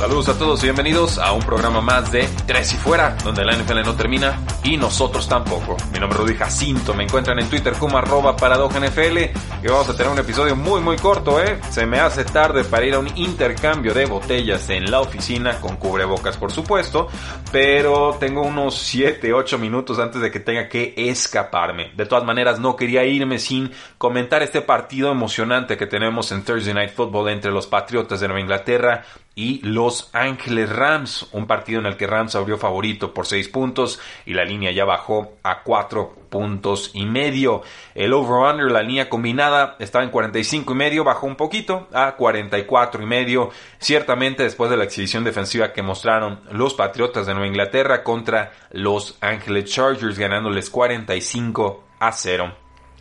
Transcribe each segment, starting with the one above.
Saludos a todos y bienvenidos a un programa más de Tres y Fuera, donde la NFL no termina y nosotros tampoco. Mi nombre es Rudy Jacinto, me encuentran en Twitter como arroba NFL y vamos a tener un episodio muy muy corto, ¿eh? Se me hace tarde para ir a un intercambio de botellas en la oficina, con cubrebocas por supuesto, pero tengo unos 7, 8 minutos antes de que tenga que escaparme. De todas maneras, no quería irme sin comentar este partido emocionante que tenemos en Thursday Night Football entre los Patriotas de Nueva Inglaterra y Los Ángeles Rams, un partido en el que Rams abrió favorito por 6 puntos y la línea ya bajó a 4 puntos y medio. El over-under, la línea combinada, estaba en 45 y medio, bajó un poquito a 44 y medio. Ciertamente después de la exhibición defensiva que mostraron los Patriotas de Nueva Inglaterra contra Los Ángeles Chargers, ganándoles 45 a 0.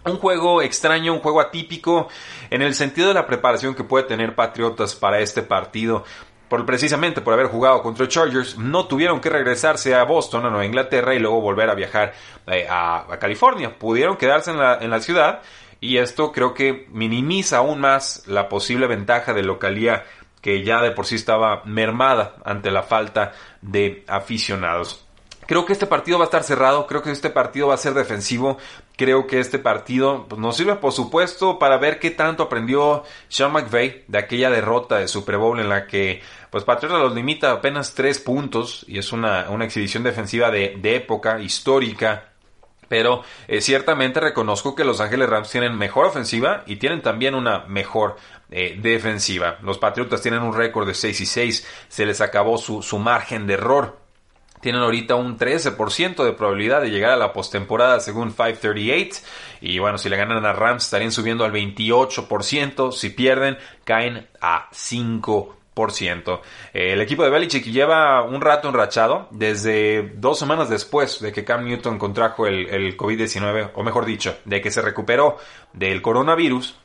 Un juego extraño, un juego atípico en el sentido de la preparación que puede tener Patriotas para este partido por, precisamente por haber jugado contra Chargers, no tuvieron que regresarse a Boston, a Nueva Inglaterra, y luego volver a viajar eh, a, California. Pudieron quedarse en la, en la ciudad, y esto creo que minimiza aún más la posible ventaja de localía que ya de por sí estaba mermada ante la falta de aficionados. Creo que este partido va a estar cerrado, creo que este partido va a ser defensivo, creo que este partido pues, nos sirve por supuesto para ver qué tanto aprendió Sean McVay de aquella derrota de Super Bowl en la que pues Patriota los limita apenas tres puntos y es una, una exhibición defensiva de, de época histórica. Pero eh, ciertamente reconozco que los Ángeles Rams tienen mejor ofensiva y tienen también una mejor eh, defensiva. Los Patriotas tienen un récord de 6 y 6, se les acabó su, su margen de error tienen ahorita un 13% de probabilidad de llegar a la postemporada según 538. Y bueno, si le ganan a Rams estarían subiendo al 28%. Si pierden, caen a 5%. El equipo de Belichick lleva un rato enrachado desde dos semanas después de que Cam Newton contrajo el, el COVID-19, o mejor dicho, de que se recuperó del coronavirus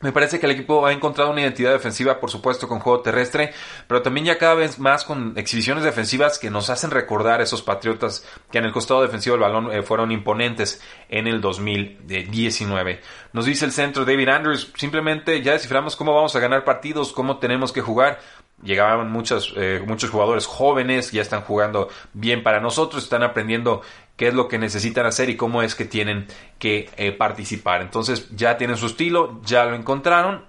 me parece que el equipo ha encontrado una identidad defensiva, por supuesto, con juego terrestre, pero también ya cada vez más con exhibiciones defensivas que nos hacen recordar esos patriotas que en el costado defensivo del balón eh, fueron imponentes en el 2019. Nos dice el centro David Andrews, simplemente ya desciframos cómo vamos a ganar partidos, cómo tenemos que jugar llegaban muchos, eh, muchos jugadores jóvenes, ya están jugando bien para nosotros, están aprendiendo qué es lo que necesitan hacer y cómo es que tienen que eh, participar. Entonces ya tienen su estilo, ya lo encontraron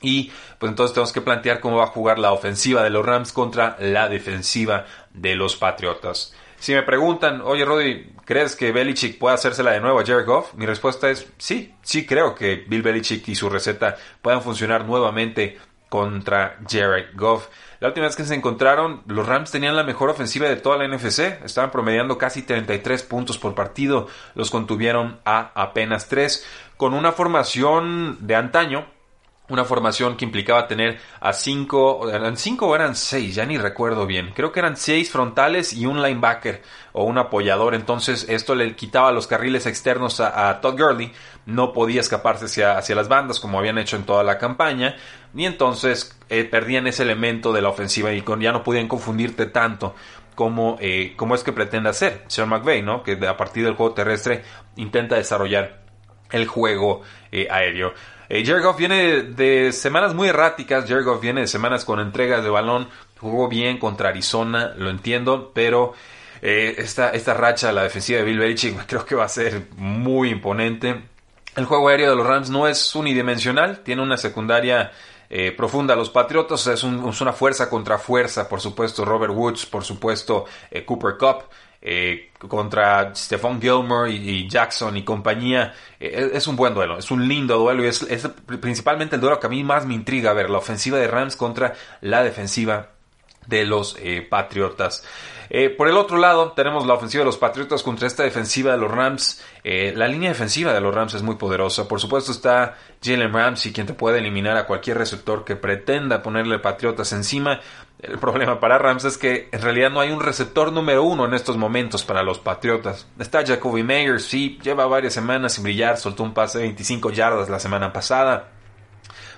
y pues entonces tenemos que plantear cómo va a jugar la ofensiva de los Rams contra la defensiva de los Patriotas. Si me preguntan, oye Roddy, ¿crees que Belichick pueda hacérsela de nuevo a Jared Goff? Mi respuesta es sí, sí creo que Bill Belichick y su receta puedan funcionar nuevamente contra Jared Goff. La última vez que se encontraron, los Rams tenían la mejor ofensiva de toda la NFC. Estaban promediando casi 33 puntos por partido. Los contuvieron a apenas 3. Con una formación de antaño, una formación que implicaba tener a cinco, eran cinco o eran seis, ya ni recuerdo bien. Creo que eran seis frontales y un linebacker o un apoyador. Entonces esto le quitaba los carriles externos a, Todd Gurley. No podía escaparse hacia, hacia, las bandas como habían hecho en toda la campaña. Y entonces eh, perdían ese elemento de la ofensiva y ya no podían confundirte tanto como, eh, como es que pretende hacer Sean McVay, ¿no? Que a partir del juego terrestre intenta desarrollar el juego eh, aéreo. Eh, viene de semanas muy erráticas. Jared Goff viene de semanas con entregas de balón. Jugó bien contra Arizona, lo entiendo, pero eh, esta, esta racha, la defensiva de Bill Belichick, creo que va a ser muy imponente. El juego aéreo de los Rams no es unidimensional, tiene una secundaria eh, profunda. Los Patriotas es, es, una fuerza contra fuerza, por supuesto. Robert Woods, por supuesto, eh, Cooper Cup. Eh, contra Stephon Gilmore y, Jackson y compañía. Eh, es un buen duelo, es un lindo duelo y es, principalmente el duelo que a mí más me intriga ver, la ofensiva de Rams contra la defensiva de los eh, Patriotas. Eh, por el otro lado, tenemos la ofensiva de los Patriotas contra esta defensiva de los Rams. Eh, la línea defensiva de los Rams es muy poderosa. Por supuesto está Jalen Ramsey, quien te puede eliminar a cualquier receptor que pretenda ponerle Patriotas encima. El problema para Rams es que en realidad no hay un receptor número uno en estos momentos para los Patriotas. Está Jacoby Meyers, sí, lleva varias semanas sin brillar, soltó un pase de 25 yardas la semana pasada.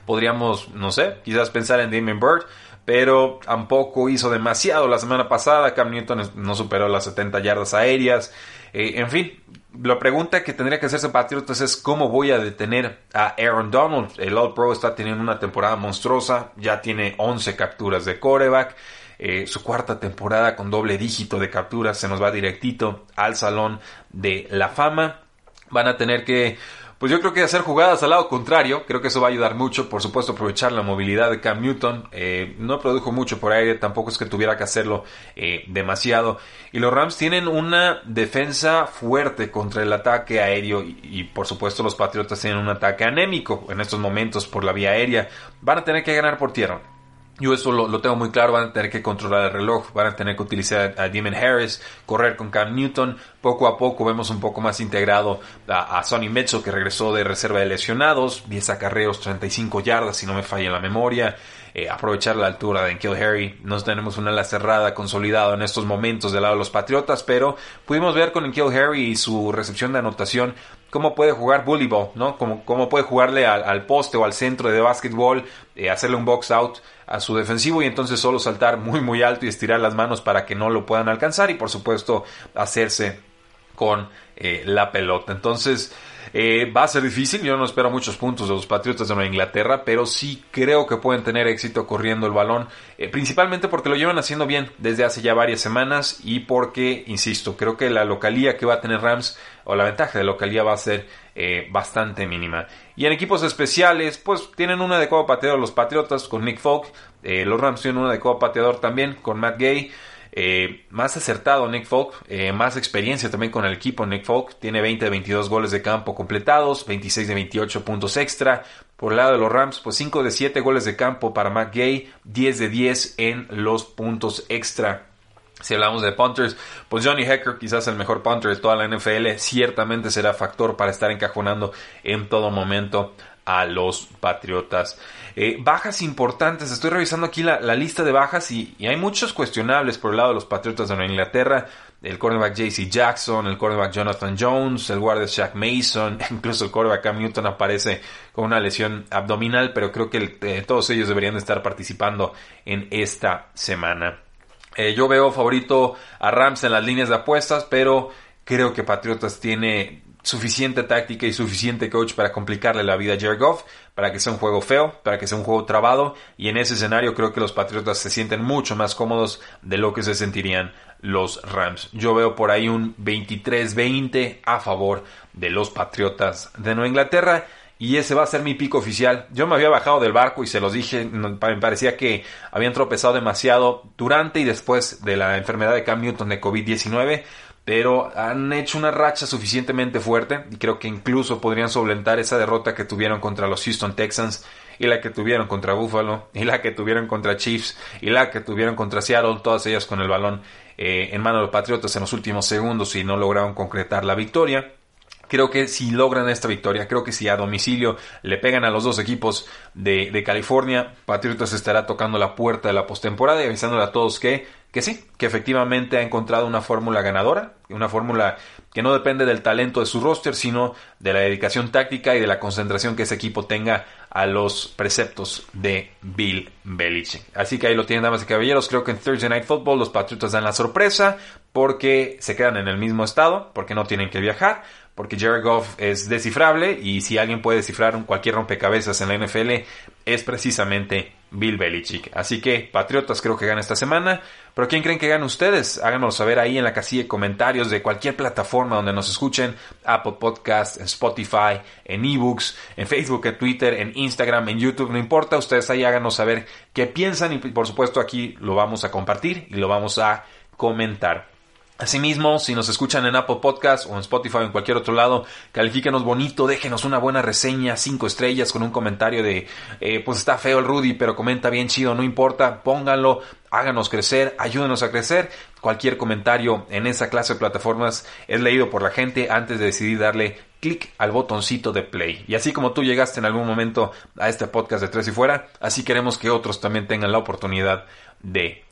Podríamos, no sé, quizás pensar en Damien Bird pero tampoco hizo demasiado la semana pasada. Cam Newton no superó las 70 yardas aéreas. Eh, en fin, la pregunta que tendría que hacerse Patriotas es cómo voy a detener a Aaron Donald. El All Pro está teniendo una temporada monstruosa, ya tiene 11 capturas de coreback. Eh, su cuarta temporada con doble dígito de capturas se nos va directito al salón de la fama. Van a tener que pues yo creo que hacer jugadas al lado contrario, creo que eso va a ayudar mucho. Por supuesto, aprovechar la movilidad de Cam Newton. Eh, no produjo mucho por aire, tampoco es que tuviera que hacerlo eh, demasiado. Y los Rams tienen una defensa fuerte contra el ataque aéreo. Y, por supuesto, los Patriotas tienen un ataque anémico en estos momentos por la vía aérea. Van a tener que ganar por tierra. Yo eso lo, tengo muy claro, van a tener que controlar el reloj, van a tener que utilizar a Damon Harris, correr con Cam Newton. Poco a poco vemos un poco más integrado a, Sonny Mitchell que regresó de reserva de lesionados, 10 acarreos, 35 yardas si no me falla la memoria. Eh, aprovechar la altura de Kill Harry. No tenemos una ala cerrada consolidado en estos momentos del lado de los Patriotas, pero pudimos ver con Kill Harry y su recepción de anotación cómo puede jugar ball, ¿no? Cómo, cómo puede jugarle al, poste o al centro de básquetbol, eh, hacerle un box out a su defensivo y entonces solo saltar muy muy alto y estirar las manos para que no lo puedan alcanzar y por supuesto hacerse con eh, la pelota. Entonces, eh, va a ser difícil, yo no espero muchos puntos de los Patriotas de Nueva Inglaterra, pero sí creo que pueden tener éxito corriendo el balón, eh, principalmente porque lo llevan haciendo bien desde hace ya varias semanas y porque, insisto, creo que la localía que va a tener Rams o la ventaja de localía va a ser eh, bastante mínima. Y en equipos especiales, pues tienen un adecuado pateador los Patriotas con Nick Folk, los Rams tienen un adecuado pateador también con Matt Gay. Eh, más acertado Nick Folk, eh, más experiencia también con el equipo Nick Folk, tiene 20 de 22 goles de campo completados, 26 de 28 puntos extra. Por el lado de los Rams, pues 5 de 7 goles de campo para Matt Gay, 10 de 10 en los puntos extra. Si hablamos de punters, pues Johnny Hecker, quizás el mejor punter de toda la NFL, ciertamente será factor para estar encajonando en todo momento a los Patriotas. Eh, bajas importantes, estoy revisando aquí la, lista de bajas y, hay muchos cuestionables por el lado de los Patriotas de Nueva Inglaterra. El cornerback JC Jackson, el cornerback Jonathan Jones, el guardia Shaq Mason, incluso el cornerback Cam Newton aparece con una lesión abdominal, pero creo que eh, todos ellos deberían estar participando en esta semana. Eh, yo veo favorito a Rams en las líneas de apuestas, pero creo que Patriotas tiene suficiente táctica y suficiente coach para complicarle la vida a Jared Goff, para que sea un juego feo, para que sea un juego trabado, y en ese escenario creo que los Patriotas se sienten mucho más cómodos de lo que se sentirían los Rams. Yo veo por ahí un 23-20 a favor de los Patriotas de Nueva Inglaterra. Y ese va a ser mi pico oficial. Yo me había bajado del barco y se los dije, me parecía que habían tropezado demasiado durante y después de la enfermedad de Cam Newton de COVID-19 pero han hecho una racha suficientemente fuerte y creo que incluso podrían solventar esa derrota que tuvieron contra los Houston Texans y la que tuvieron contra Buffalo y la que tuvieron contra Chiefs y la que tuvieron contra Seattle, todas ellas con el balón eh, en manos de los Patriotas en los últimos segundos y no lograron concretar la victoria. Creo que si logran esta victoria, creo que si a domicilio le pegan a los dos equipos de, de California, Patriotas estará tocando la puerta de la postemporada y avisándole a todos que que sí, que efectivamente ha encontrado una fórmula ganadora, una fórmula que no depende del talento de su roster, sino de la dedicación táctica y de la concentración que ese equipo tenga a los preceptos de Bill Belichick. Así que ahí lo tienen, damas y caballeros. Creo que en Thursday Night Football los Patriotas dan la sorpresa porque se quedan en el mismo estado, porque no tienen que viajar, porque Jared Goff es descifrable y si alguien puede descifrar cualquier rompecabezas en la NFL es precisamente Bill Belichick. Así que Patriotas creo que gana esta semana, pero ¿quién creen que gane ustedes? Háganoslo saber ahí en la casilla de comentarios de cualquier plataforma donde nos escuchen, Apple Podcast, en Spotify, en eBooks, en Facebook, en Twitter, en Instagram, en YouTube, no importa, ustedes ahí háganos saber qué piensan y por supuesto aquí lo vamos a compartir y lo vamos a comentar. Asimismo, si nos escuchan en Apple Podcast o en Spotify o en cualquier otro lado, califíquenos bonito, déjenos una buena reseña, cinco estrellas con un comentario de, eh, pues está feo el Rudy, pero comenta bien chido, no importa, pónganlo, háganos crecer, ayúdenos a crecer. Cualquier comentario en esa clase de plataformas es leído por la gente antes de decidir darle clic al botoncito de play. Y así como tú llegaste en algún momento a este podcast de Tres y Fuera, así queremos que otros también tengan la oportunidad de